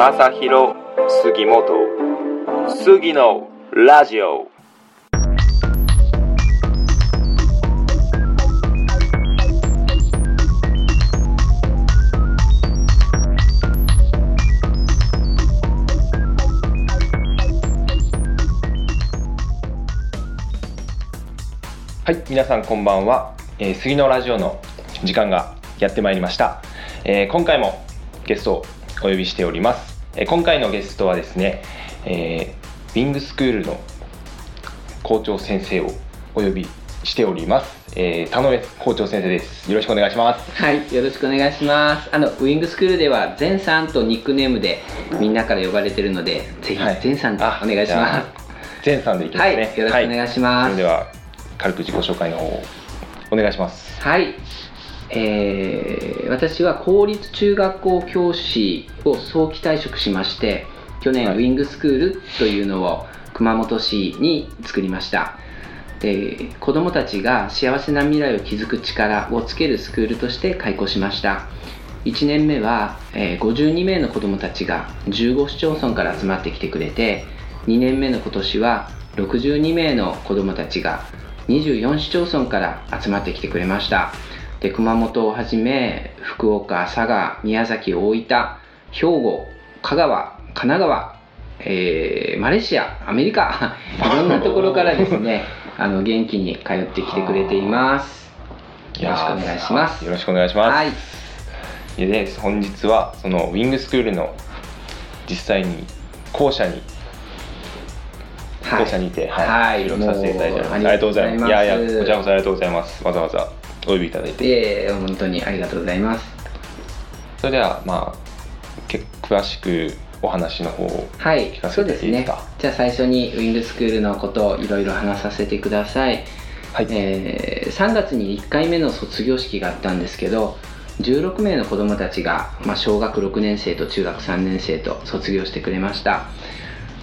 正弘杉本杉のラジオ。はい皆さんこんばんは、えー、杉のラジオの時間がやってまいりました、えー今回もゲストをお呼びしております、えー今回のゲストはですね、えー、ウィングスクールの校長先生をお呼びしております、えー、田上校長先生です。よろしくお願いします。はい、よろしくお願いします。あのウィングスクールではゼンさんとニックネームでみんなから呼ばれてるので、ぜひはい。ゼンさんでおあ願いしじゃあま前さんでいきす。はい、ますねよろしくお願いします。それでは軽く自己紹介の方をお願いします。はい、えー私は公立中学校教師を早期退職しまして、去年、ウィングスクールというのを熊本市に作りました。で子どもたちが幸せな未来を築く力をつけるスクールとして開校しました1年目は、えー52名の子どもたちが15市町村から集まってきてくれて2年目の今年は62名の子どもたちが24市町村から集まってきてくれましたで熊本をはじめ福岡佐賀宮崎大分兵庫香川神奈川えーマレーシアアメリカ いろんなところからですねあの元気に通ってきてくれています。よろしくお願いします。よろしくお願いします、はい。でね本日はそのウィングスクールの実際に校舎にはい。校舎にて、はい。はい。収録させていただいてありがとうございます。いやいやこちらこそありがとうございます。わざわざお呼びいただいて。ええ本当にありがとうございます。それではまあけ詳しくお話の方をはい聞かせそうですね。じゃあ最初にウィングスクールのことをいろいろ話させてください、はい、えー3月に1回目の卒業式があったんですけど16名の子どもたちが、まあ、小学6年生と中学3年生と卒業してくれました。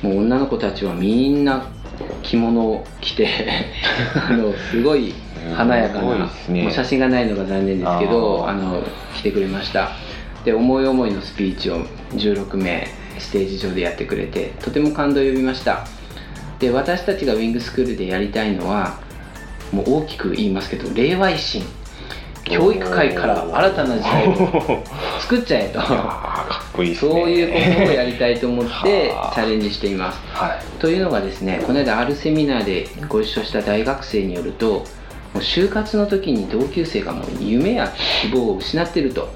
もう女の子たちはみんな着物を着て あのすごい華やかな、ね。もう写真がないのが残念ですけどあの来てくれました。で思い思いのスピーチを16名ステージ上でやってくれてとても感動を呼びました。で私たちがウィングスクールでやりたいのはもう大きく言いますけど令和維新教育界から新たな時代を 作っちゃえと。かっこいいですね。そういうことをやりたいと思ってはあ。チャレンジしています。はい。というのがですねこの間あるセミナーでご一緒した大学生によるともう就活の時に同級生がもう夢や希望を失ってると。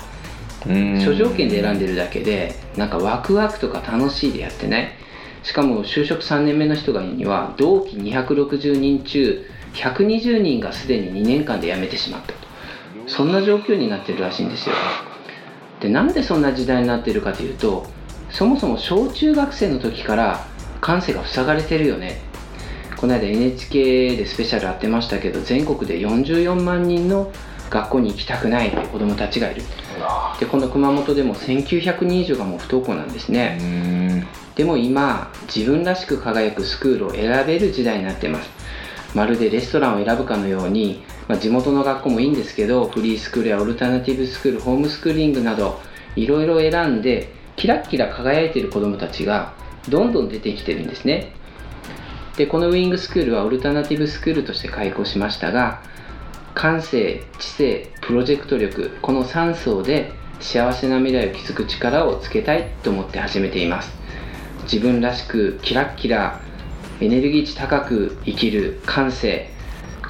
諸条件で選んでるだけでなんかワクワクとか楽しいでやってない。しかも就職3年目の人がには同期260人中120人がすでに2年間で辞めてしまったと。そんな状況になってるらしいんですよ。でなんでそんな時代になってるかというとそもそも小中学生の時から感性が塞がれてるよねこの間 NHK でスペシャルやってましたけど全国で44万人の学校に行きたくないって子供たちがいる。でこの熊本でも1900人以上がもう不登校なんですうね、でも今自分らしく輝くスクールを選べる時代になってます。まるでレストランを選ぶかのように、まあ、地元の学校もいいんですけどフリースクールやオルタナティブスクールホームスクーリングなどいろいろ選んでキラッキラ輝いている子どもたちがどんどん出てきてるんですねでこのウィングスクールはオルタナティブスクールとして開校しましたが感性知性プロジェクト力この3層で幸せな未来を築く力をつけたいと思って始めています。自分らしくキラッキラエネルギー値高く生きる感性。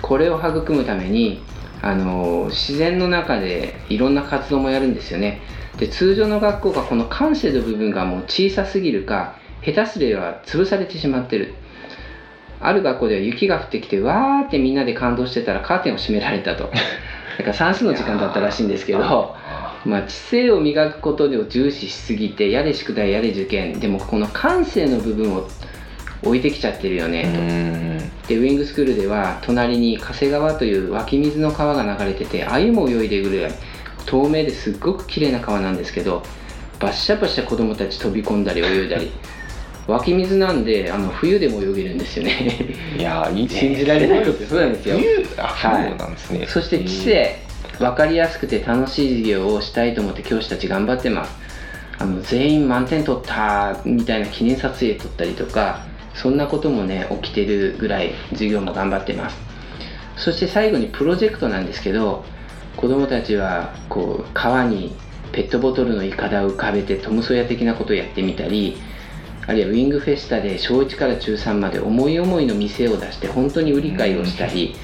これを育むためにあの自然の中でいろんな活動もやるんですよね。で通常の学校がこの感性の部分がもう小さすぎるか下手すれば潰されてしまってる。ある学校では雪が降ってきてわーってみんなで感動してたらカーテンを閉められたと。だから算数の時間だったらしいんですけどまあ、知性を磨くことを重視しすぎてやれ宿題やれ受験。でもこの感性の部分を置いてきちゃってるよねうと、でウィングスクールでは隣に加瀬川という湧き水の川が流れてて鮎も泳いでいるぐらい。透明ですっごく綺麗な川なんですけどバッシャバシャ子供たち飛び込んだり泳いだり湧き水なんであの冬でも泳げるんですよね。いやーいいね。信じられないことそうなんですよ冬あはいそうなんですね。そして知性分かりやすくて楽しい授業をしたいと思って教師たち頑張ってます。あの全員満点取ったみたいな記念撮影撮ったりとかそんなこともね起きてるぐらい授業も頑張ってます。そして最後にプロジェクトなんですけど子供たちはこう川にペットボトルのイカダを浮かべてトムソヤ的なことをやってみたりあるいはウィングフェスタで小1から中3まで思い思いの店を出して本当に売り買いをしたり、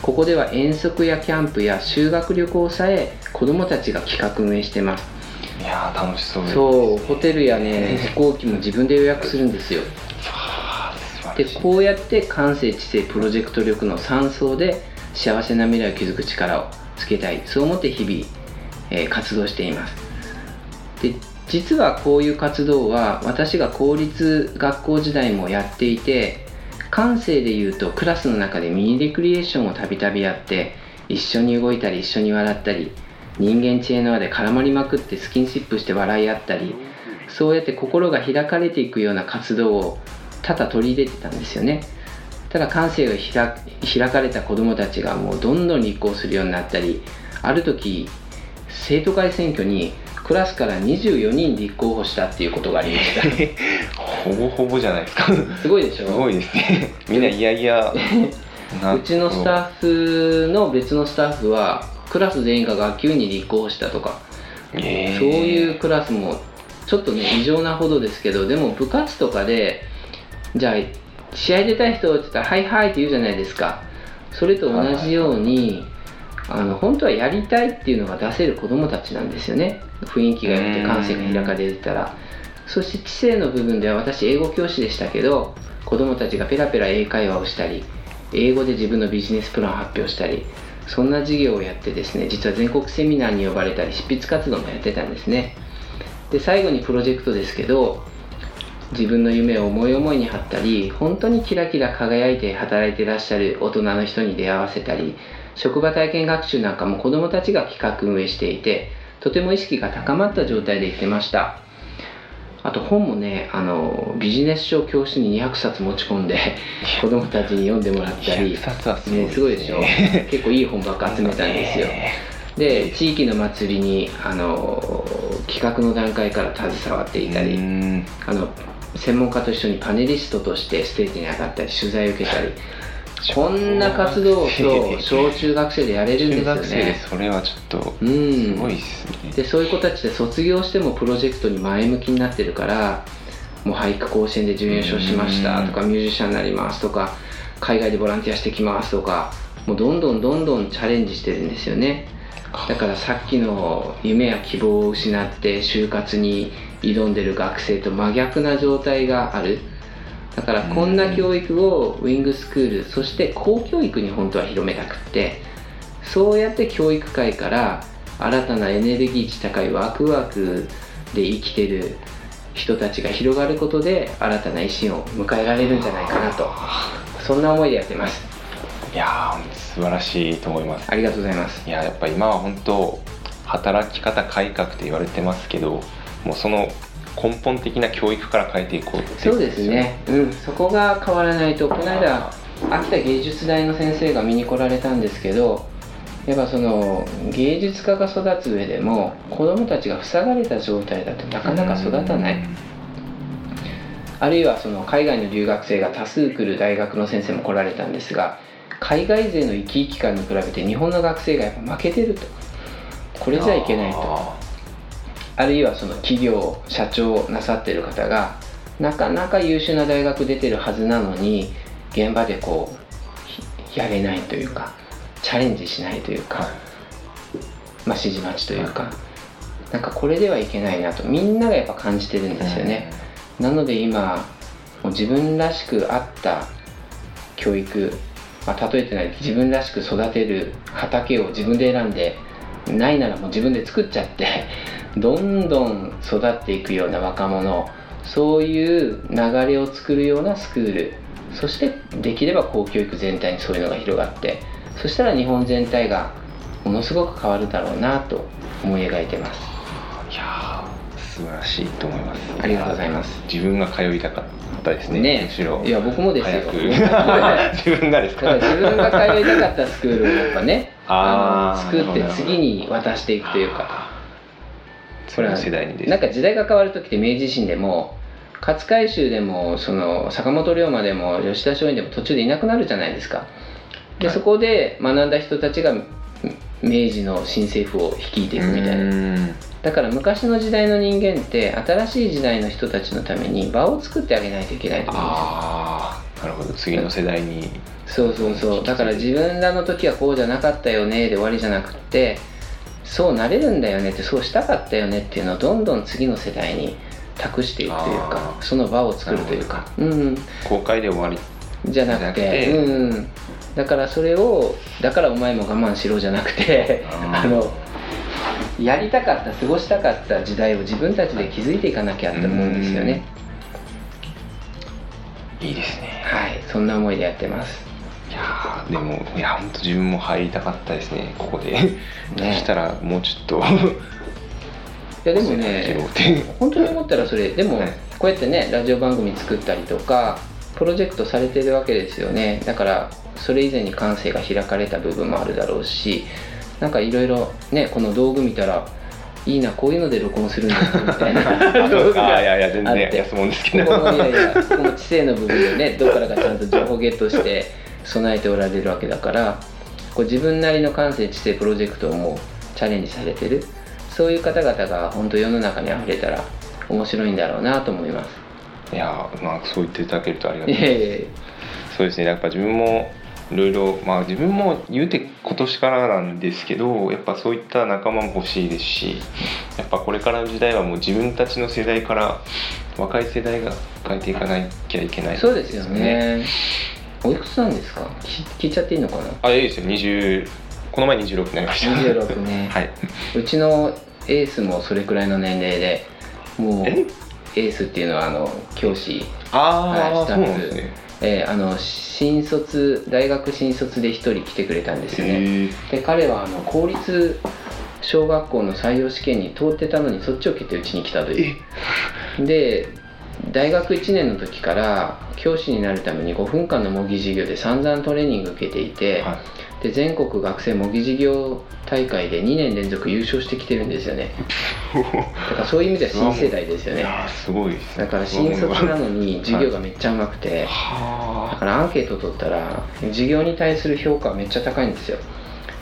ここでは遠足やキャンプや修学旅行さえ子供たちが企画運営してます。いやー楽しそうですそうホテルやね飛行機も自分で予約するんですよ。でこうやって感性知性プロジェクト力の3層で幸せな未来を築く力をつけたい。そう思って日々、えー活動しています。で実はこういう活動は私が公立学校時代もやっていて感性で言うとクラスの中でミニレクリエーションをたびたびやって一緒に動いたり一緒に笑ったり人間知恵の輪で絡まりまくってスキンシップして笑い合ったりそうやって心が開かれていくような活動を多々取り入れてたんですよね。ただ感性が開開かれた子どもたちがもうどんどん立候補するようになったりある時生徒会選挙にクラスから24人立候補したっていうことがありましたほぼほぼじゃないですか。すごいでしょ？すごいですね。みんないやいやなうちのスタッフの別のスタッフはクラス全員が学級に立候補したとか。えー。そういうクラスもちょっとね異常なほどですけどでも部活とかでじゃあ試合出たい人って言ったら「はいはい」って言うじゃないですか。それと同じようにあの本当はやりたいっていうのが出せる子どもたちなんですよね。雰囲気が良くて感性が開かれてたら。そして知性の部分では私英語教師でしたけど子どもたちがペラペラ英会話をしたり英語で自分のビジネスプランを発表したりそんな授業をやってですね実は全国セミナーに呼ばれたり執筆活動もやってたんですね。で最後にプロジェクトですけど自分の夢を思い思いに張ったり本当にキラキラ輝いて働いてらっしゃる大人の人に出会わせたり職場体験学習なんかも子どもたちが企画運営していてとても意識が高まった状態で行ってました。あと本もねあのビジネス書を教室に200冊持ち込んで子どもたちに読んでもらったり100冊はすごいね、すごいでしょ？結構いい本ばっか集めたんですよ。で地域の祭りにあの企画の段階から携わっていたり、うん。あの専門家と一緒にパネリストとしてステージに上がったり取材を受けたりこんな活動を小中学生でやれるんですよ中学生でねそれはちょっとうん。すごいっすね、でそういう子たちで卒業してもプロジェクトに前向きになってるからもう俳句甲子園で準優勝しましたとかミュージシャンになりますとか海外でボランティアしてきますとかもうどんどんどんどんチャレンジしてるんですよね。だからさっきの夢や希望を失って就活に挑んでる学生と真逆な状態があるだからこんな教育をウィングスクールそして公教育に本当は広めたくってそうやって教育界から新たなエネルギー値高いワクワクで生きてる人たちが広がることで新たな維新を迎えられるんじゃないかなと。そんな思いでやってます。いやー素晴らしいと思います。ありがとうございます。いややっぱ今は本当働き方改革って言われてますけどもうその根本的な教育から変えていこうっていそうですね、うん、そこが変わらないとこの間秋田芸術大の先生が見に来られたんですけどやっぱその芸術家が育つ上でも子どもたちが塞がれた状態だとなかなか育たない。あるいはその海外の留学生が多数来る大学の先生も来られたんですが海外勢の生き生き感に比べて日本の学生がやっぱ負けてると。これじゃいけないとああるいはその企業社長をなさってる方がなかなか優秀な大学出てるはずなのに現場でこうひやれないというかチャレンジしないというか、まあ、指示待ちというかなんかこれではいけないなとみんながやっぱ感じてるんですよね、なので今もう自分らしく合った教育、まあ、例えてない自分らしく育てる畑を自分で選んでないならもう自分で作っちゃってどんどん育っていくような若者そういう流れを作るようなスクール。そしてできれば公教育全体にそういうのが広がって。そしたら日本全体がものすごく変わるだろうなと思い描いてます。ーいやー素晴らしいと思います。ありがとうございます。自分が通いたかったですねねむしろ。いや僕もですよ。自分がですか？自分が通いたかったスクールをやっぱねあーの作って次に渡していくというか次の世代にですなんか時代が変わる時って明治維新でも勝海舟でもその坂本龍馬でも吉田松陰でも途中でいなくなるじゃないですか。で、はい。そこで学んだ人たちが明治の新政府を率いていくみたいな。なだから昔の時代の人間って新しい時代の人たちのために場を作ってあげないといけないと思うんですよ。ああなるほど。次の世代に。そうそうそう。だから自分らの時はこうじゃなかったよねで終わりじゃなくってそうなれるんだよねってそうしたかったよねっていうのをどんどん次の世代に託していくというかその場を作るというか。うん。公開で終わり。じゃなくてうんうん。だからそれをだからお前も我慢しろじゃなくてあのやりたかった過ごしたかった時代を自分たちで築いていかなきゃって思うんですよね。いいですね。はい。そんな思いでやってます。いやーでもいや本当自分も入りたかったですねここで、そしたらもうちょっといやでも拾ね本当に思ったらそれでもはい。こうやってねラジオ番組作ったりとかプロジェクトされてるわけですよね。だからそれ以前に感性が開かれた部分もあるだろうしなんかいろいろねこの道具見たらいいなこういうので録音するんだみたいな。道具があいやいや全然安物ですけど。ここのいやいやここの知性の部分でねどっからかちゃんと情報ゲットして備えておられるわけだからこう自分なりの感性知性プロジェクトをもうチャレンジされてる。そういう方々が本当世の中にあふれたら面白いんだろうなと思います。いやーまあそう言っていただけるとありがたい。いやいやいやそうですね。やっぱ自分もいろいろまあ自分も言うて今年からなんですけどやっぱそういった仲間も欲しいですしやっぱこれからの時代はもう自分たちの世代から若い世代が変えていかなきゃいけないそうですよねおいくつなんですか？聞聞いちゃっていいのかな？あいいですよ。20この前26になりました。26ね。はい。うちのエースもそれくらいの年齢でもうえ？エースっていうのはあの教師。ああ、そうなんですね。えーあの新卒大学新卒で1人来てくれたんですよね。へで彼はあの公立小学校の採用試験に通ってたのにそっちを受けてうちに来たという。で大学1年の時から教師になるために5分間の模擬授業で散々トレーニング受けていて、はい。で全国学生模擬授業大会で2年連続優勝してきてるんですよね。だからそういう意味では新世代ですよね。すごいです。ねだから新卒なのに授業がめっちゃうまくて、だはからアンケート取ったら授業に対する評価はめっちゃ高いんですよ。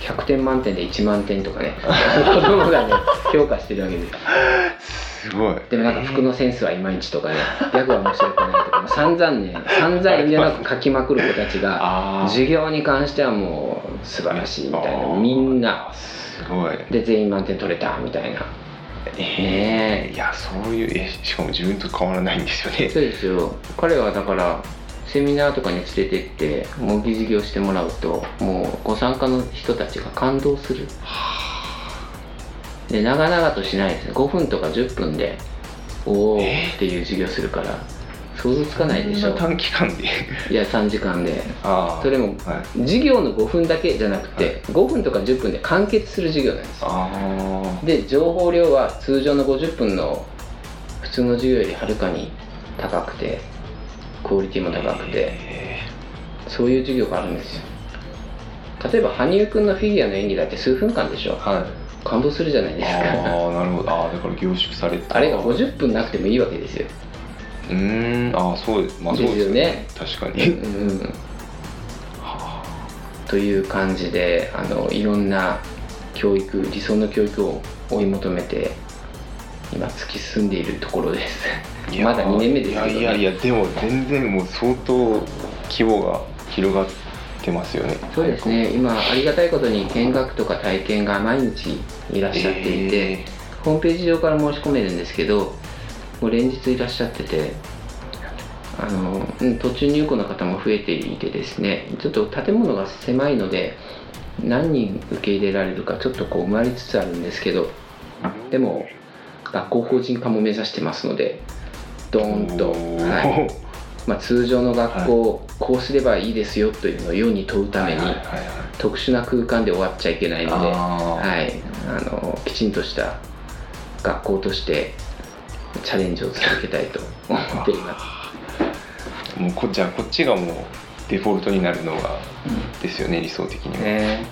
100点満点で1万点とかね。子供がね評価してるわけですあ すごい。でもなんか服のセンスはいまいちとかね。ギャグは面白くないとか。散々ね散々遠慮なく書きまくる子たちが授業に関してはもう素晴らしいみたいな。みんな。すごい。で全員満点取れたみたいな。えーいやそういうえしかも自分と変わらないんですよね。そうですよ。彼はだからセミナーとかに連れてって模擬授業してもらうともうご参加の人たちが感動するで長々としないですね。5分とか10分でおおっていう授業するから想像つかないでしょ。短期間で？いや3時間で。あそれもはい。授業の5分だけじゃなくて5分とか10分で完結する授業なんですで情報量は通常の50分の普通の授業よりはるかに高くてクオリティも高くてえそういう授業があるんですよ。例えば羽生くんのフィギュアの演技だって数分間でしょ。ーはい感動するじゃないですか。ああなるほど。ああだから凝縮された。あれが50分なくてもいいわけですよ。うーん。ああそうです。まあそうですよね。確かうにん。という感じであのいろんな教育理想の教育を追い求めて今突き進んでいるところです。まだ2年目ですけど、ね、いやいやいやでも全然もう相当規模が広がってますよね。そうですね。今ありがたいことに見学とか体験が毎日いらっしゃっていて、えホームページ上から申し込めるんですけどもう連日いらっしゃっててあの、うん、途中入庫の方も増えていてですねちょっと建物が狭いので何人受け入れられるかちょっとこう埋まりつつあるんですけどでも学校法人化も目指してますのでドーンと、はいまあ、通常の学校をこうすればいいですよというのを世に問うためにはいはいはい特殊な空間で終わっちゃいけないので。はい、あのきちんとした学校としてチャレンジを続けたいと思っています。もうこじゃあこっちがもうデフォルトになるのがですよね理想的には、ね、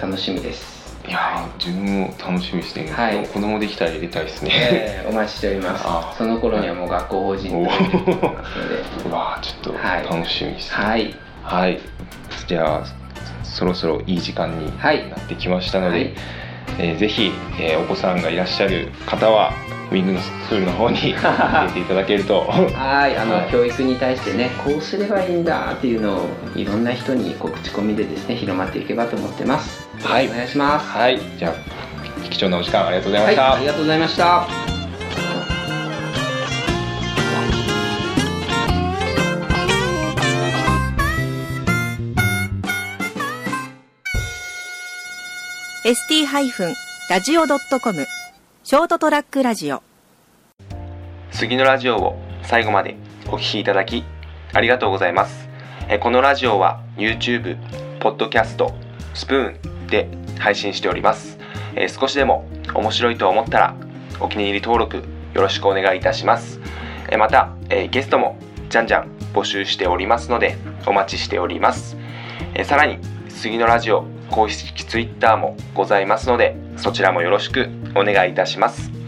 楽しみです。いいやー自分も楽しみですね、はい。子供できたら入れたいですね、えーお待ちしておりまあすその頃にはもう学校法人 おとなってますのでうわーちょっはい。と楽しみですね。はい。はい、じゃあそろそろいい時間にはい。なってきましたので、はい。えーぜひ、えーお子さんがいらっしゃる方はウィングのスクールの方に 入れていただけると。はい。あの、はい。教育に対してねこうすればいいんだっていうのをいろんな人にこう口コミでですね広まっていけばと思ってますはい。お願いします。はい。じゃあ貴重なお時間ありがとうございまはい。した、ありがとうございました。ー ST-radio.com ショートトラックラジオ。杉のラジオを最後までお聞きいただきありがとうございます。えーこのラジオは YouTube、Podcast、スプーンで配信しております。えー少しでも面白いと思ったらお気に入り登録よろしくお願いいたします。えーまたえーゲストもじゃんじゃん募集しておりますのでお待ちしております。えーさらに杉のラジオ公式 Twitter もございますのでそちらもよろしくお願いいたします。